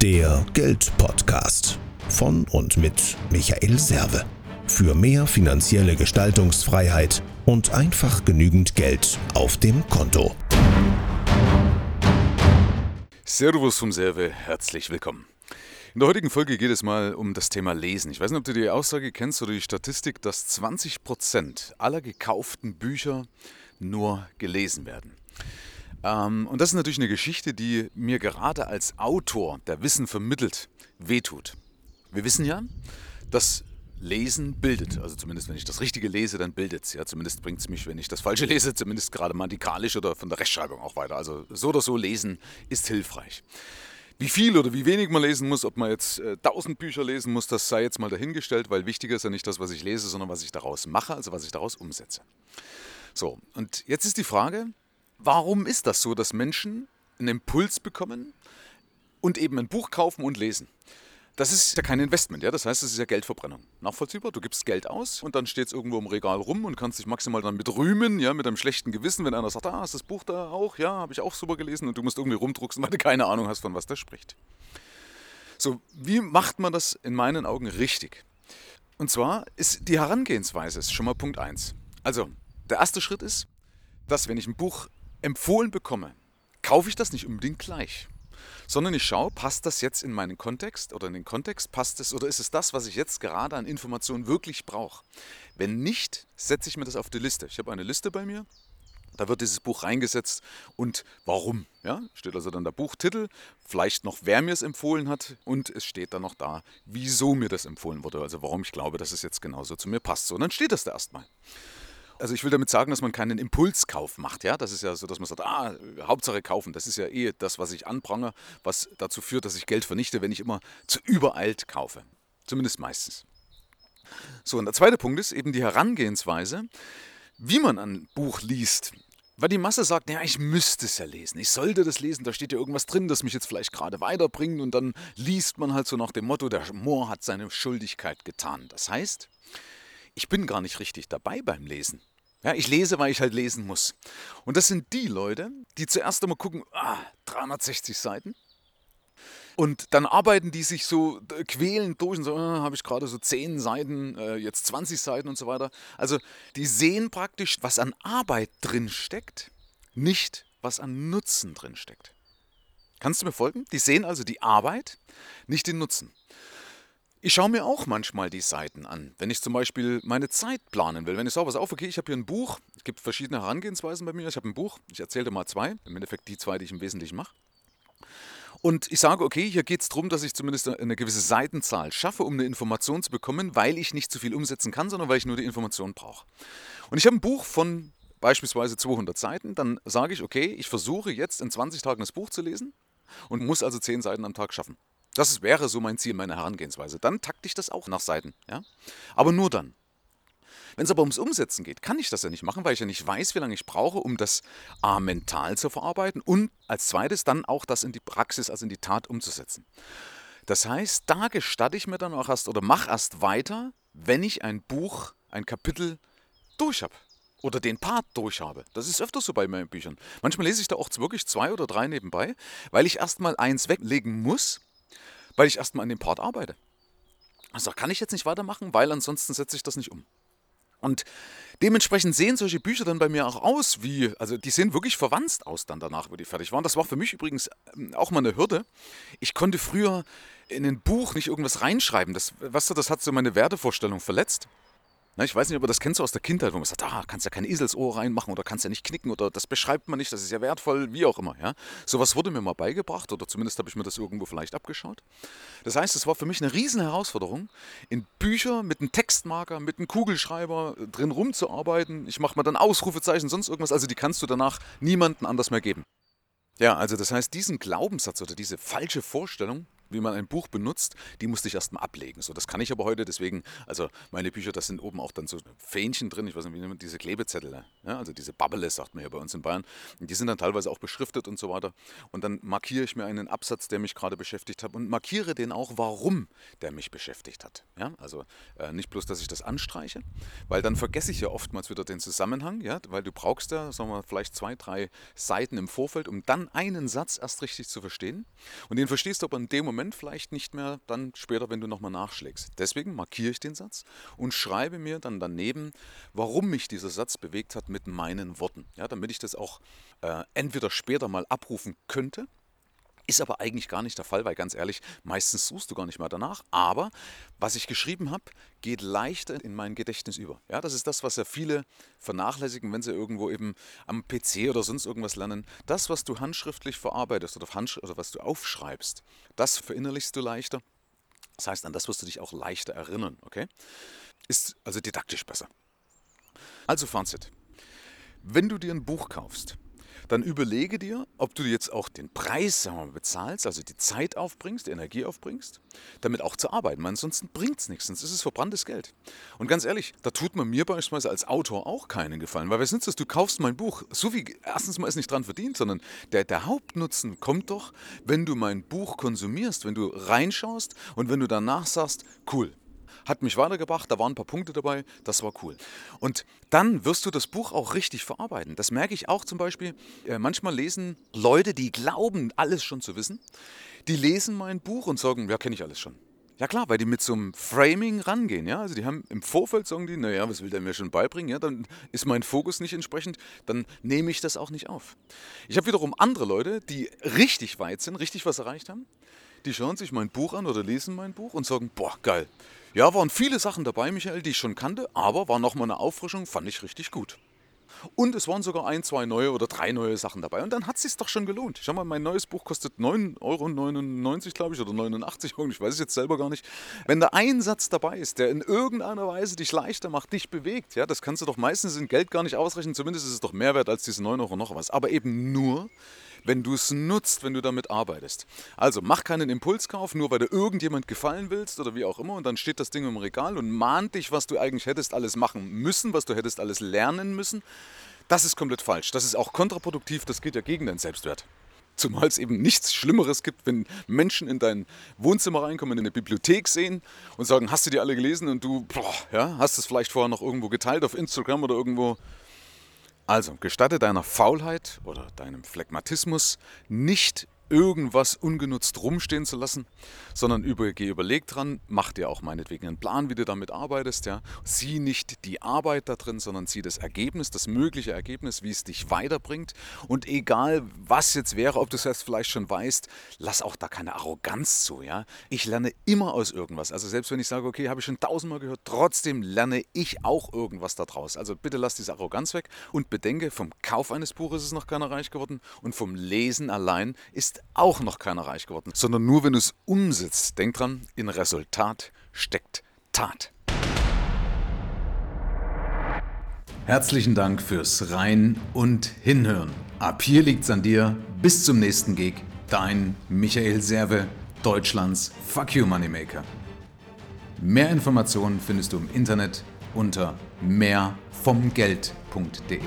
Der Geldpodcast von und mit Michael Serve. Für mehr finanzielle Gestaltungsfreiheit und einfach genügend Geld auf dem Konto. Servus vom Serve, herzlich willkommen. In der heutigen Folge geht es mal um das Thema Lesen. Ich weiß nicht, ob du die Aussage kennst oder die Statistik, dass 20% aller gekauften Bücher nur gelesen werden. Ähm, und das ist natürlich eine Geschichte, die mir gerade als Autor, der Wissen vermittelt, wehtut. Wir wissen ja, dass Lesen bildet. Also zumindest, wenn ich das Richtige lese, dann bildet es. Ja, zumindest bringt es mich, wenn ich das Falsche lese, zumindest grammatikalisch oder von der Rechtschreibung auch weiter. Also so oder so lesen ist hilfreich. Wie viel oder wie wenig man lesen muss, ob man jetzt äh, 1000 Bücher lesen muss, das sei jetzt mal dahingestellt, weil wichtiger ist ja nicht das, was ich lese, sondern was ich daraus mache, also was ich daraus umsetze. So, und jetzt ist die Frage, Warum ist das so, dass Menschen einen Impuls bekommen und eben ein Buch kaufen und lesen? Das ist ja kein Investment, ja. Das heißt, es ist ja Geldverbrennung. Nachvollziehbar, du gibst Geld aus und dann steht es irgendwo im Regal rum und kannst dich maximal dann mit rühmen, ja, mit einem schlechten Gewissen, wenn einer sagt, ah, ist das Buch da auch? Ja, habe ich auch super gelesen und du musst irgendwie rumdrucksen, weil du keine Ahnung hast, von was das spricht. So, wie macht man das in meinen Augen richtig? Und zwar ist die Herangehensweise ist schon mal Punkt 1. Also, der erste Schritt ist, dass wenn ich ein Buch empfohlen bekomme, kaufe ich das nicht unbedingt gleich, sondern ich schaue, passt das jetzt in meinen Kontext oder in den Kontext, passt es oder ist es das, was ich jetzt gerade an Informationen wirklich brauche? Wenn nicht, setze ich mir das auf die Liste. Ich habe eine Liste bei mir, da wird dieses Buch reingesetzt und warum. Ja, steht also dann der Buchtitel, vielleicht noch, wer mir es empfohlen hat und es steht dann noch da, wieso mir das empfohlen wurde, also warum ich glaube, dass es jetzt genauso zu mir passt. So, und dann steht das da erstmal. Also ich will damit sagen, dass man keinen Impulskauf macht. Ja? Das ist ja so, dass man sagt, ah, Hauptsache kaufen. Das ist ja eh das, was ich anprange, was dazu führt, dass ich Geld vernichte, wenn ich immer zu übereilt kaufe. Zumindest meistens. So, und der zweite Punkt ist eben die Herangehensweise, wie man ein Buch liest. Weil die Masse sagt, ja, ich müsste es ja lesen, ich sollte das lesen, da steht ja irgendwas drin, das mich jetzt vielleicht gerade weiterbringt und dann liest man halt so nach dem Motto, der Moor hat seine Schuldigkeit getan. Das heißt, ich bin gar nicht richtig dabei beim Lesen. Ja, ich lese, weil ich halt lesen muss. Und das sind die Leute, die zuerst einmal gucken, ah, 360 Seiten. Und dann arbeiten die sich so quälend durch und so, ah, habe ich gerade so 10 Seiten, äh, jetzt 20 Seiten und so weiter. Also die sehen praktisch, was an Arbeit drin steckt, nicht was an Nutzen drin steckt. Kannst du mir folgen? Die sehen also die Arbeit, nicht den Nutzen. Ich schaue mir auch manchmal die Seiten an, wenn ich zum Beispiel meine Zeit planen will. Wenn ich sage, was auf, okay, ich habe hier ein Buch, es gibt verschiedene Herangehensweisen bei mir. Ich habe ein Buch, ich erzähle dir mal zwei, im Endeffekt die zwei, die ich im Wesentlichen mache. Und ich sage, okay, hier geht es darum, dass ich zumindest eine gewisse Seitenzahl schaffe, um eine Information zu bekommen, weil ich nicht zu viel umsetzen kann, sondern weil ich nur die Information brauche. Und ich habe ein Buch von beispielsweise 200 Seiten, dann sage ich, okay, ich versuche jetzt in 20 Tagen das Buch zu lesen und muss also 10 Seiten am Tag schaffen. Das wäre so mein Ziel, meine Herangehensweise. Dann takte ich das auch nach Seiten. Ja? Aber nur dann. Wenn es aber ums Umsetzen geht, kann ich das ja nicht machen, weil ich ja nicht weiß, wie lange ich brauche, um das A mental zu verarbeiten und als zweites dann auch das in die Praxis, also in die Tat umzusetzen. Das heißt, da gestatte ich mir dann auch erst oder mache erst weiter, wenn ich ein Buch, ein Kapitel durch habe oder den Part durch habe. Das ist öfter so bei meinen Büchern. Manchmal lese ich da auch wirklich zwei oder drei nebenbei, weil ich erstmal eins weglegen muss, weil ich erstmal an dem Part arbeite. Also kann ich jetzt nicht weitermachen, weil ansonsten setze ich das nicht um. Und dementsprechend sehen solche Bücher dann bei mir auch aus, wie, also die sehen wirklich verwandt aus dann danach, wo die fertig waren. Das war für mich übrigens ähm, auch mal eine Hürde. Ich konnte früher in ein Buch nicht irgendwas reinschreiben. Das, weißt du, das hat so meine Wertevorstellung verletzt. Na, ich weiß nicht, ob ihr das kennst aus der Kindheit, wo man sagt, ah, kannst ja kein Eselsohr reinmachen oder kannst ja nicht knicken oder das beschreibt man nicht, das ist ja wertvoll, wie auch immer. Ja? Sowas wurde mir mal beigebracht oder zumindest habe ich mir das irgendwo vielleicht abgeschaut. Das heißt, es war für mich eine riesen Herausforderung, in Bücher mit einem Textmarker, mit einem Kugelschreiber drin rumzuarbeiten. Ich mache mal dann Ausrufezeichen, sonst irgendwas. Also die kannst du danach niemandem anders mehr geben. Ja, also das heißt, diesen Glaubenssatz oder diese falsche Vorstellung, wie man ein Buch benutzt, die musste ich erstmal ablegen. So, das kann ich aber heute, deswegen, also meine Bücher, das sind oben auch dann so Fähnchen drin, ich weiß nicht, wie nennt diese Klebezettel, ja, also diese Bubble, sagt man hier bei uns in Bayern. Und die sind dann teilweise auch beschriftet und so weiter. Und dann markiere ich mir einen Absatz, der mich gerade beschäftigt hat und markiere den auch, warum der mich beschäftigt hat. Ja, also äh, nicht bloß, dass ich das anstreiche, weil dann vergesse ich ja oftmals wieder den Zusammenhang, ja, weil du brauchst ja, sagen wir, vielleicht zwei, drei Seiten im Vorfeld, um dann einen Satz erst richtig zu verstehen. Und den verstehst du aber in dem Moment, Moment vielleicht nicht mehr dann später, wenn du nochmal nachschlägst. Deswegen markiere ich den Satz und schreibe mir dann daneben, warum mich dieser Satz bewegt hat mit meinen Worten. Ja, damit ich das auch äh, entweder später mal abrufen könnte ist aber eigentlich gar nicht der Fall, weil ganz ehrlich, meistens suchst du gar nicht mehr danach. Aber was ich geschrieben habe, geht leichter in mein Gedächtnis über. Ja, das ist das, was ja viele vernachlässigen, wenn sie irgendwo eben am PC oder sonst irgendwas lernen. Das, was du handschriftlich verarbeitest oder, Handsch oder was du aufschreibst, das verinnerlichst du leichter. Das heißt, an das wirst du dich auch leichter erinnern, okay? Ist also didaktisch besser. Also Fazit. Wenn du dir ein Buch kaufst, dann überlege dir, ob du jetzt auch den Preis sagen wir mal, bezahlst, also die Zeit aufbringst, die Energie aufbringst, damit auch zu arbeiten. Weil ansonsten bringt es nichts, sonst ist es verbranntes Geld. Und ganz ehrlich, da tut man mir beispielsweise als Autor auch keinen Gefallen, weil was nützt es, du kaufst mein Buch, so wie erstens mal ist nicht dran verdient, sondern der, der Hauptnutzen kommt doch, wenn du mein Buch konsumierst, wenn du reinschaust und wenn du danach sagst, cool, hat mich weitergebracht, da waren ein paar Punkte dabei, das war cool. Und dann wirst du das Buch auch richtig verarbeiten. Das merke ich auch zum Beispiel, äh, manchmal lesen Leute, die glauben, alles schon zu wissen, die lesen mein Buch und sagen, ja, kenne ich alles schon. Ja klar, weil die mit so einem Framing rangehen, ja. Also die haben im Vorfeld sagen die, naja, was will der mir schon beibringen? Ja, dann ist mein Fokus nicht entsprechend, dann nehme ich das auch nicht auf. Ich habe wiederum andere Leute, die richtig weit sind, richtig was erreicht haben, die schauen sich mein Buch an oder lesen mein Buch und sagen, boah, geil, ja, waren viele Sachen dabei, Michael, die ich schon kannte, aber war nochmal eine Auffrischung, fand ich richtig gut. Und es waren sogar ein, zwei neue oder drei neue Sachen dabei. Und dann hat es sich doch schon gelohnt. Schau mal, mein neues Buch kostet 9,99 Euro, glaube ich, oder 89 Euro, ich weiß es jetzt selber gar nicht. Wenn da ein Satz dabei ist, der in irgendeiner Weise dich leichter macht, dich bewegt, ja, das kannst du doch meistens in Geld gar nicht ausrechnen. Zumindest ist es doch mehr wert als diese 9 Euro noch was. Aber eben nur, wenn du es nutzt, wenn du damit arbeitest. Also mach keinen Impulskauf, nur weil du irgendjemand gefallen willst oder wie auch immer und dann steht das Ding im Regal und mahnt dich, was du eigentlich hättest alles machen müssen, was du hättest alles lernen müssen. Das ist komplett falsch. Das ist auch kontraproduktiv, das geht ja gegen deinen Selbstwert. Zumal es eben nichts Schlimmeres gibt, wenn Menschen in dein Wohnzimmer reinkommen, in eine Bibliothek sehen und sagen, hast du die alle gelesen und du boah, ja, hast es vielleicht vorher noch irgendwo geteilt auf Instagram oder irgendwo also, gestatte deiner Faulheit oder deinem Phlegmatismus nicht irgendwas ungenutzt rumstehen zu lassen, sondern über, geh überlegt dran, mach dir auch meinetwegen einen Plan, wie du damit arbeitest. Ja. Sieh nicht die Arbeit da drin, sondern sieh das Ergebnis, das mögliche Ergebnis, wie es dich weiterbringt. Und egal, was jetzt wäre, ob du es jetzt vielleicht schon weißt, lass auch da keine Arroganz zu. Ja. Ich lerne immer aus irgendwas. Also selbst wenn ich sage, okay, habe ich schon tausendmal gehört, trotzdem lerne ich auch irgendwas daraus. Also bitte lass diese Arroganz weg und bedenke, vom Kauf eines Buches ist noch keiner reich geworden und vom Lesen allein auch noch keiner reich geworden, sondern nur wenn du es umsetzt. Denk dran, in Resultat steckt Tat. Herzlichen Dank fürs Rein und Hinhören. Ab hier liegt's an dir. Bis zum nächsten Gig. Dein Michael Serve, Deutschlands Fuck You Moneymaker. Mehr Informationen findest du im Internet unter mehrvomgeld.de.